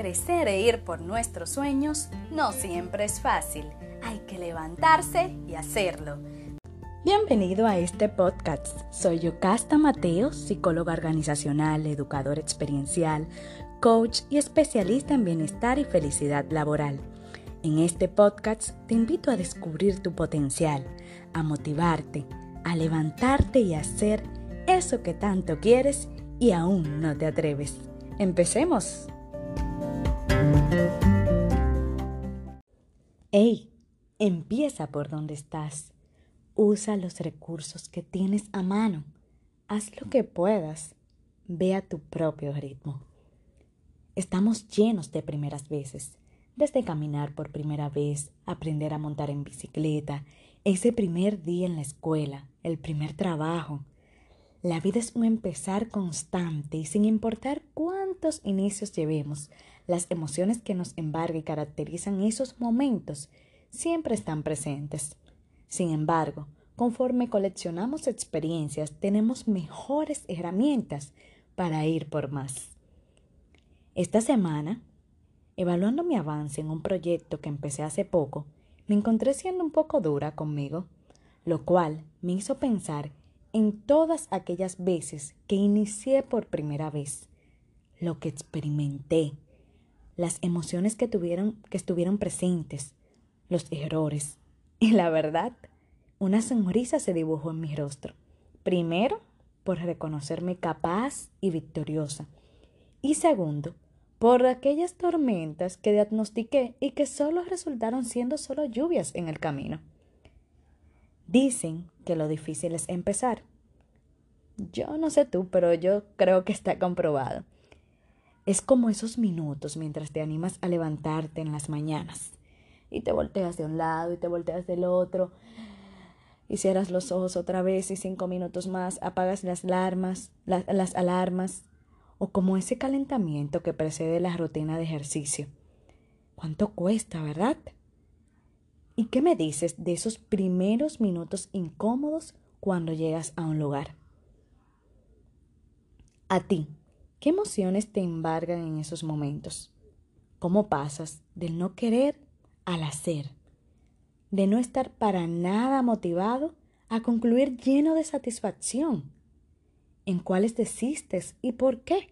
crecer e ir por nuestros sueños no siempre es fácil. Hay que levantarse y hacerlo. Bienvenido a este podcast. Soy Yocasta Mateo, psicóloga organizacional, educador experiencial, coach y especialista en bienestar y felicidad laboral. En este podcast te invito a descubrir tu potencial, a motivarte, a levantarte y a hacer eso que tanto quieres y aún no te atreves. Empecemos. Hey, empieza por donde estás. Usa los recursos que tienes a mano. Haz lo que puedas. Ve a tu propio ritmo. Estamos llenos de primeras veces, desde caminar por primera vez, aprender a montar en bicicleta, ese primer día en la escuela, el primer trabajo. La vida es un empezar constante y sin importar cuántos inicios llevemos, las emociones que nos embargan y caracterizan esos momentos siempre están presentes. Sin embargo, conforme coleccionamos experiencias, tenemos mejores herramientas para ir por más. Esta semana, evaluando mi avance en un proyecto que empecé hace poco, me encontré siendo un poco dura conmigo, lo cual me hizo pensar en todas aquellas veces que inicié por primera vez, lo que experimenté, las emociones que tuvieron, que estuvieron presentes, los errores. Y la verdad, una sonrisa se dibujó en mi rostro. Primero, por reconocerme capaz y victoriosa. Y segundo, por aquellas tormentas que diagnostiqué y que solo resultaron siendo solo lluvias en el camino. Dicen que lo difícil es empezar. Yo no sé tú, pero yo creo que está comprobado. Es como esos minutos mientras te animas a levantarte en las mañanas y te volteas de un lado y te volteas del otro y cierras los ojos otra vez y cinco minutos más apagas las alarmas, las alarmas o como ese calentamiento que precede la rutina de ejercicio. ¿Cuánto cuesta, verdad? ¿Y qué me dices de esos primeros minutos incómodos cuando llegas a un lugar? A ti, ¿Qué emociones te embargan en esos momentos? ¿Cómo pasas del no querer al hacer? De no estar para nada motivado a concluir lleno de satisfacción. ¿En cuáles desistes y por qué?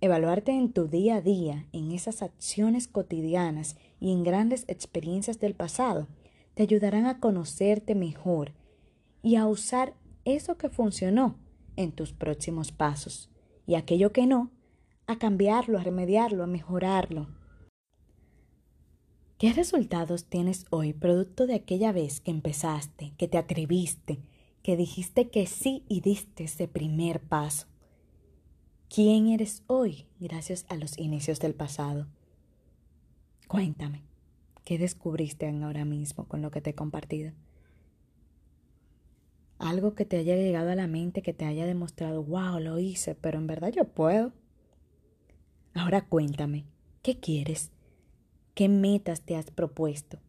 Evaluarte en tu día a día, en esas acciones cotidianas y en grandes experiencias del pasado, te ayudarán a conocerte mejor y a usar eso que funcionó en tus próximos pasos y aquello que no, a cambiarlo, a remediarlo, a mejorarlo. ¿Qué resultados tienes hoy producto de aquella vez que empezaste, que te atreviste, que dijiste que sí y diste ese primer paso? ¿Quién eres hoy gracias a los inicios del pasado? Cuéntame, ¿qué descubriste ahora mismo con lo que te he compartido? algo que te haya llegado a la mente, que te haya demostrado, wow, lo hice, pero en verdad yo puedo. Ahora cuéntame, ¿qué quieres? ¿Qué metas te has propuesto?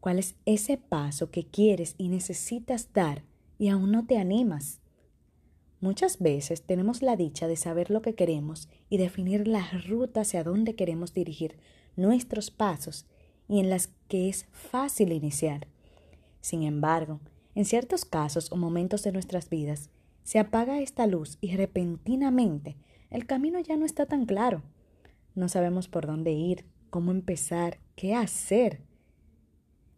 ¿Cuál es ese paso que quieres y necesitas dar y aún no te animas? Muchas veces tenemos la dicha de saber lo que queremos y definir la ruta hacia dónde queremos dirigir nuestros pasos y en las que es fácil iniciar. Sin embargo, en ciertos casos o momentos de nuestras vidas, se apaga esta luz y repentinamente el camino ya no está tan claro. No sabemos por dónde ir, cómo empezar, qué hacer.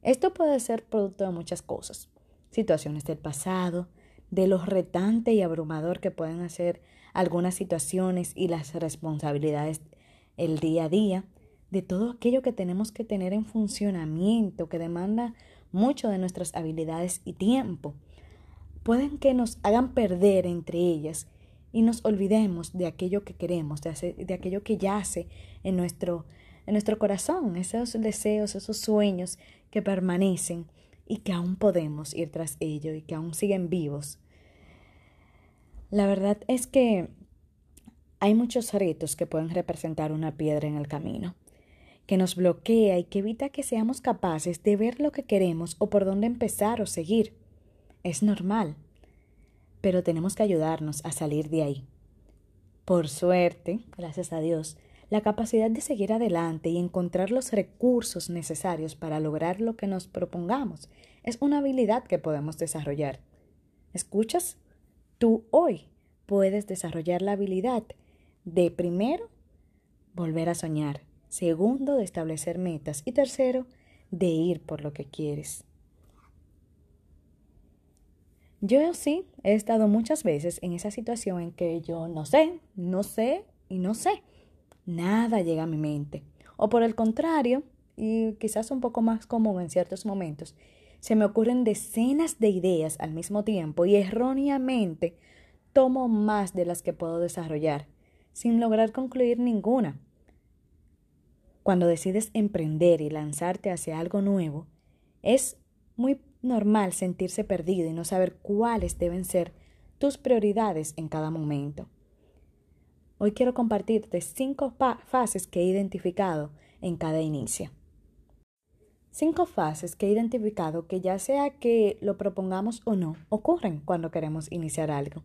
Esto puede ser producto de muchas cosas, situaciones del pasado, de lo retante y abrumador que pueden hacer algunas situaciones y las responsabilidades el día a día, de todo aquello que tenemos que tener en funcionamiento, que demanda mucho de nuestras habilidades y tiempo. Pueden que nos hagan perder entre ellas y nos olvidemos de aquello que queremos, de, aquello que yace en nuestro, en nuestro corazón, esos deseos, esos sueños que permanecen y que aún podemos ir tras ello y que aún siguen vivos. La verdad es que hay muchos retos que pueden representar una piedra en el camino que nos bloquea y que evita que seamos capaces de ver lo que queremos o por dónde empezar o seguir. Es normal, pero tenemos que ayudarnos a salir de ahí. Por suerte, gracias a Dios, La capacidad de seguir adelante y encontrar los recursos necesarios para lograr lo que nos propongamos es una habilidad que podemos desarrollar. ¿Escuchas? Tú hoy puedes desarrollar la habilidad de primero, volver a soñar, segundo, de establecer metas y tercero, de ir por lo que quieres. Yo sí he estado muchas veces en esa situación en que yo no sé, no sé y no sé nada llega a mi mente. O por el contrario, y quizás un poco más común en ciertos momentos, se me ocurren decenas de ideas al mismo tiempo y erróneamente tomo más de las que puedo desarrollar, sin lograr concluir ninguna. Cuando decides emprender y lanzarte hacia algo nuevo, es muy normal sentirse perdido y no saber cuáles deben ser tus prioridades en cada momento. Hoy quiero compartirte cinco fases que he identificado en cada inicio. Cinco fases que he identificado que ya sea que lo propongamos o no, ocurren cuando queremos iniciar algo.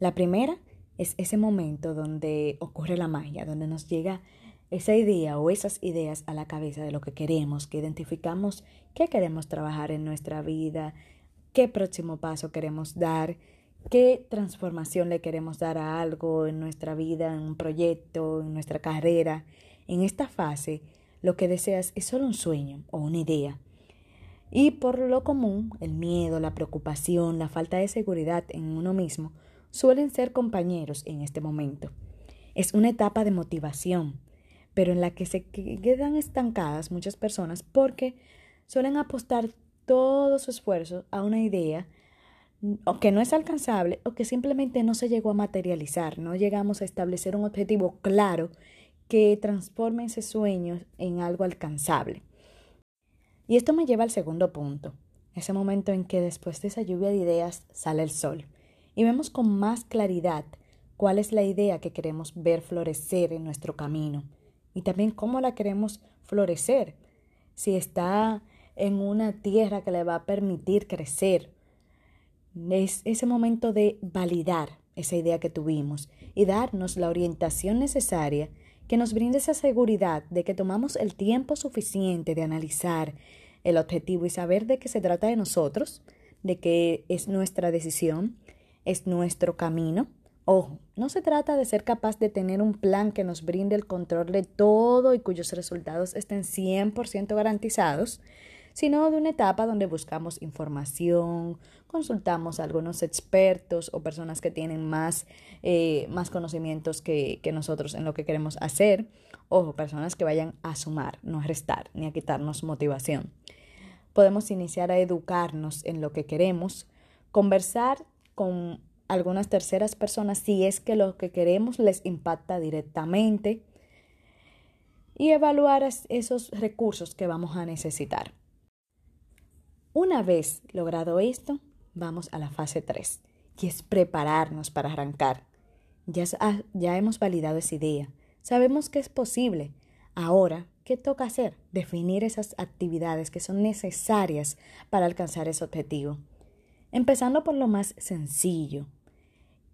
La primera es ese momento donde ocurre la magia, donde nos llega esa idea o esas ideas a la cabeza de lo que queremos, que identificamos qué queremos trabajar en nuestra vida, qué próximo paso queremos dar, qué transformación le queremos dar a algo en nuestra vida, en un proyecto, en nuestra carrera. En esta fase, lo que deseas es solo un sueño o una idea. Y por lo común, el miedo, la preocupación, la falta de seguridad en uno mismo suelen ser compañeros en este momento. Es una etapa de motivación, pero en la que se quedan estancadas muchas personas porque suelen apostar todo su esfuerzo a una idea o que no es alcanzable o que simplemente no se llegó a materializar, no llegamos a establecer un objetivo claro que transforme ese sueño en algo alcanzable. Y esto me lleva al segundo punto, ese momento en que después de esa lluvia de ideas sale el sol y vemos con más claridad cuál es la idea que queremos ver florecer en nuestro camino y también cómo la queremos florecer, si está en una tierra que le va a permitir crecer es ese momento de validar esa idea que tuvimos y darnos la orientación necesaria que nos brinde esa seguridad de que tomamos el tiempo suficiente de analizar el objetivo y saber de qué se trata de nosotros, de que es nuestra decisión, es nuestro camino. Ojo, no se trata de ser capaz de tener un plan que nos brinde el control de todo y cuyos resultados estén 100% garantizados, sino de una etapa donde buscamos información, consultamos a algunos expertos o personas que tienen más, eh, más conocimientos que, que nosotros en lo que queremos hacer, o personas que vayan a sumar, no a restar ni a quitarnos motivación. Podemos iniciar a educarnos en lo que queremos, conversar con algunas terceras personas si es que lo que queremos les impacta directamente y evaluar esos recursos que vamos a necesitar. Una vez logrado esto, vamos a la fase 3, que es prepararnos para arrancar. Ya, ya hemos validado esa idea, sabemos que es posible. Ahora, ¿qué toca hacer? Definir esas actividades que son necesarias para alcanzar ese objetivo. Empezando por lo más sencillo,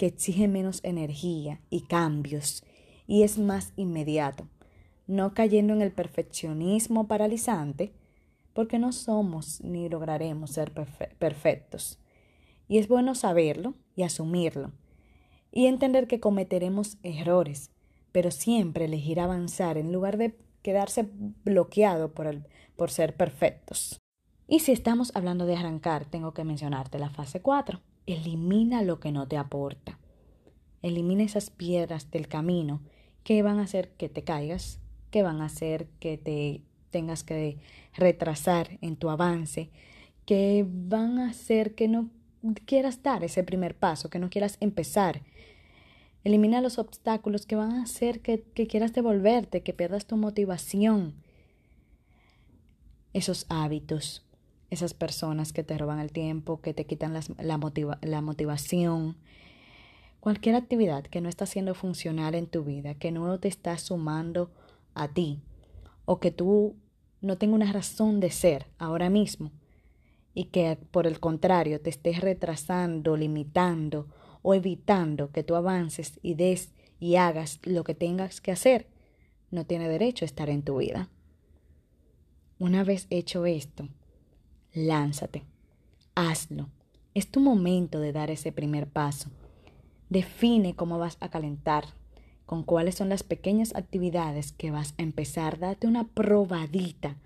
que exige menos energía y cambios y es más inmediato, no cayendo en el perfeccionismo paralizante, porque no somos ni lograremos ser perfectos. Y es bueno saberlo y asumirlo, y entender que cometeremos errores, pero siempre elegir avanzar en lugar de quedarse bloqueado por, el, por ser perfectos. Y si estamos hablando de arrancar, tengo que mencionarte la fase 4. Elimina lo que no te aporta. Elimina esas piedras del camino que van a hacer que te caigas, que van a hacer que te tengas que retrasar en tu avance, que van a hacer que no quieras dar ese primer paso, que no quieras empezar. Elimina los obstáculos que van a hacer que, quieras devolverte, que pierdas tu motivación. Esos hábitos, esas personas que te roban el tiempo, que te quitan la, motivación. Cualquier actividad que no está siendo funcional en tu vida, que no te está sumando a ti, o que tú no tenga una razón de ser ahora mismo y que por el contrario te estés retrasando, limitando o evitando que tú avances y des y hagas lo que tengas que hacer, no tiene derecho a estar en tu vida. Una vez hecho esto, lánzate, hazlo. Es tu momento de dar ese primer paso. Define cómo vas a calentar, con cuáles son las pequeñas actividades que vas a empezar. Date una probadita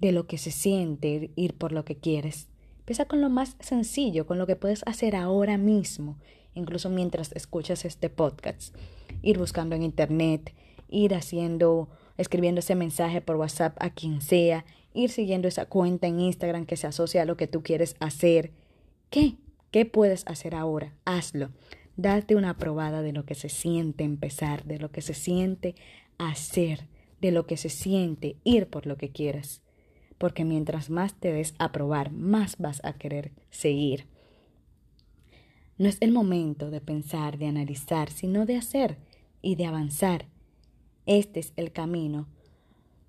de lo que se siente ir por lo que quieres. Empieza con lo más sencillo, con lo que puedes hacer ahora mismo, incluso mientras escuchas este podcast. Ir buscando en internet, ir haciendo, escribiendo ese mensaje por WhatsApp a quien sea, ir siguiendo esa cuenta en Instagram que se asocia a lo que tú quieres hacer. ¿Qué? ¿Qué puedes hacer ahora? Hazlo. Date una probada de lo que se siente empezar, de lo que se siente hacer, de lo que se siente ir por lo que quieras porque mientras más te des a probar, más vas a querer seguir. No es el momento de pensar, de analizar, sino de hacer y de avanzar. Este es el camino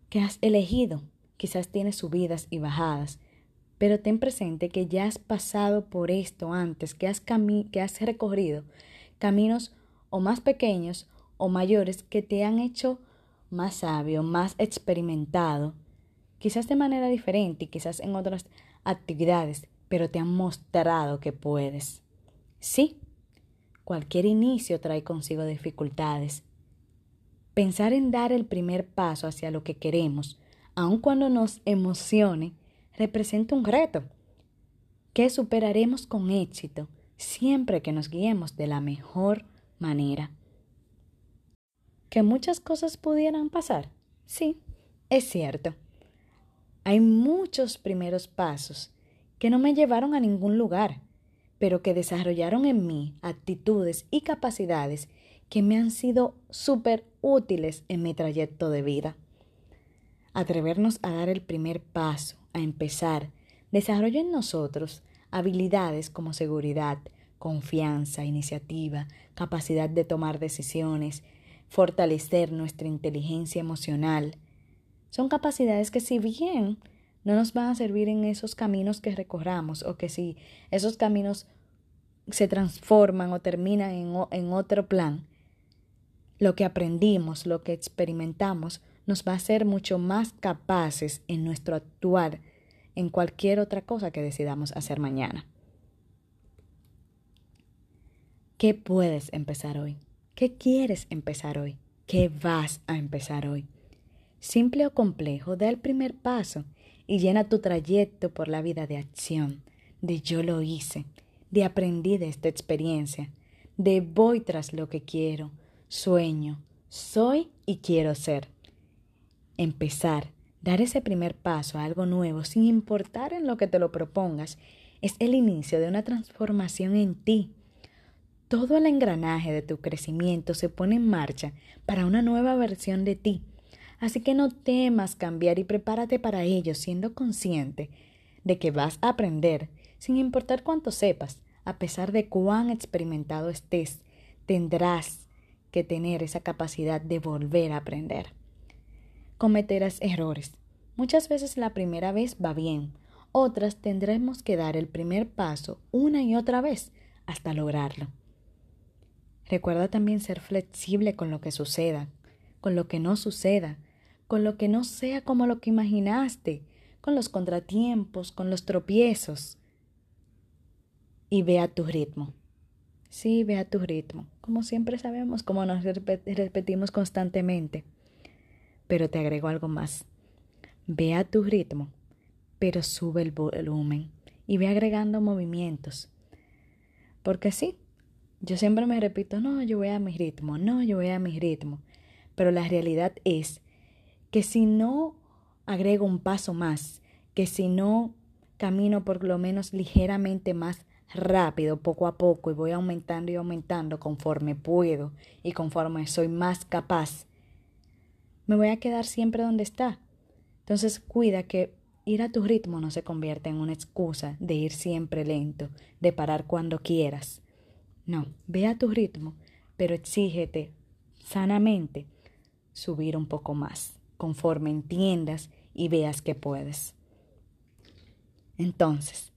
que has elegido. Quizás tienes subidas y bajadas, pero ten presente que ya has pasado por esto antes, que has, que has recorrido caminos o más pequeños o mayores que te han hecho más sabio, más experimentado quizás de manera diferente y quizás en otras actividades, pero te han mostrado que puedes. Sí, cualquier inicio trae consigo dificultades. Pensar en dar el primer paso hacia lo que queremos, aun cuando nos emocione, representa un reto que superaremos con éxito siempre que nos guiemos de la mejor manera. ¿Que muchas cosas pudieran pasar? Sí, es cierto. Hay muchos primeros pasos que no me llevaron a ningún lugar, pero que desarrollaron en mí actitudes y capacidades que me han sido súper útiles en mi trayecto de vida. Atrevernos a dar el primer paso, a empezar, desarrolla en nosotros habilidades como seguridad, confianza, iniciativa, capacidad de tomar decisiones, fortalecer nuestra inteligencia emocional, son capacidades que si bien no nos van a servir en esos caminos que recorramos o que si esos caminos se transforman o terminan en, en otro plan, lo que aprendimos, lo que experimentamos, nos va a hacer mucho más capaces en nuestro actuar en cualquier otra cosa que decidamos hacer mañana. ¿Qué puedes empezar hoy? ¿Qué quieres empezar hoy? ¿Qué vas a empezar hoy? simple o complejo, da el primer paso y llena tu trayecto por la vida de acción, de yo lo hice, de aprendí de esta experiencia, de voy tras lo que quiero, sueño, soy y quiero ser. Empezar, dar ese primer paso a algo nuevo sin importar en lo que te lo propongas, es el inicio de una transformación en ti. Todo el engranaje de tu crecimiento se pone en marcha para una nueva versión de ti Así que no temas cambiar y prepárate para ello siendo consciente de que vas a aprender sin importar cuánto sepas, a pesar de cuán experimentado estés, tendrás que tener esa capacidad de volver a aprender. Cometerás errores. Muchas veces la primera vez va bien, otras tendremos que dar el primer paso una y otra vez hasta lograrlo. Recuerda también ser flexible con lo que suceda, con lo que no suceda, con lo que no sea como lo que imaginaste, con los contratiempos, con los tropiezos. Y ve a tu ritmo. Sí, ve a tu ritmo, como siempre sabemos, como nos repetimos constantemente. Pero te agrego algo más. Ve a tu ritmo, pero sube el volumen y ve agregando movimientos. Porque sí, yo siempre me repito, no, yo voy a mi ritmo, no, yo voy a mi ritmo. Pero la realidad es que si no agrego un paso más, que si no camino por lo menos ligeramente más rápido, poco a poco, y voy aumentando y aumentando conforme puedo y conforme soy más capaz, me voy a quedar siempre donde está. Entonces cuida que ir a tu ritmo no se convierta en una excusa de ir siempre lento, de parar cuando quieras. No, ve a tu ritmo, pero exígete sanamente subir un poco más conforme entiendas y veas que puedes. Entonces,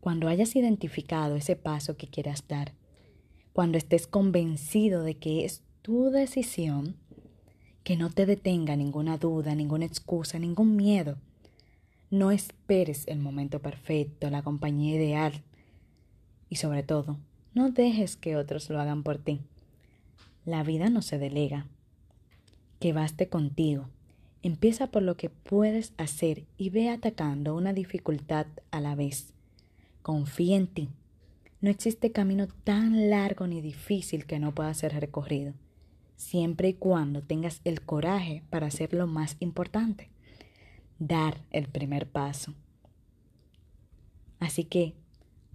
cuando hayas identificado ese paso que quieras dar, cuando estés convencido de que es tu decisión, que no te detenga ninguna duda, ninguna excusa, ningún miedo. No esperes el momento perfecto, la compañía ideal. Y sobre todo, no dejes que otros lo hagan por ti. La vida no se delega. Que baste contigo. Empieza por lo que puedes hacer y ve atacando una dificultad a la vez. Confía en ti. No existe camino tan largo ni difícil que no pueda ser recorrido, siempre y cuando tengas el coraje para hacer lo más importante, dar el primer paso. Así que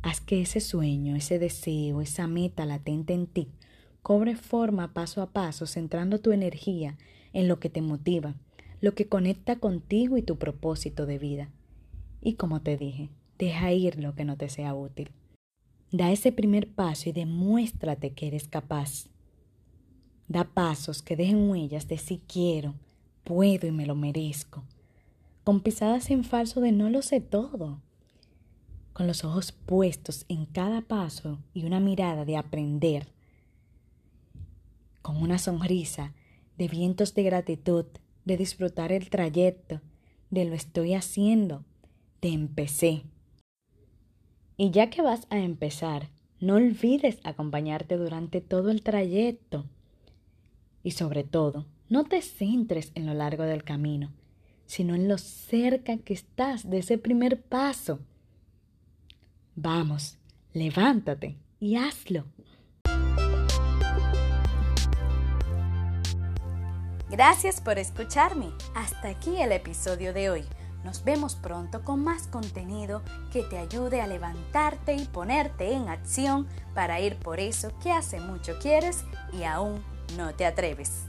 Haz que ese sueño, ese deseo, esa meta latente en ti cobre forma paso a paso, centrando tu energía en lo que te motiva, lo que conecta contigo y tu propósito de vida. Y como te dije, deja ir lo que no te sea útil. Da ese primer paso y demuéstrate que eres capaz. Da pasos que dejen huellas de si quiero, puedo y me lo merezco, con pisadas en falso de no lo sé todo con los ojos puestos en cada paso y una mirada de aprender, con una sonrisa de vientos de gratitud, de disfrutar el trayecto, de lo estoy haciendo, de empecé. Y ya que vas a empezar, no olvides acompañarte durante todo el trayecto. Y sobre todo, no te centres en lo largo del camino, sino en lo cerca que estás de ese primer paso. Vamos, levántate y hazlo. Gracias por escucharme. Hasta aquí el episodio de hoy. Nos vemos pronto con más contenido que te ayude a levantarte y ponerte en acción para ir por eso que hace mucho quieres y aún no te atreves.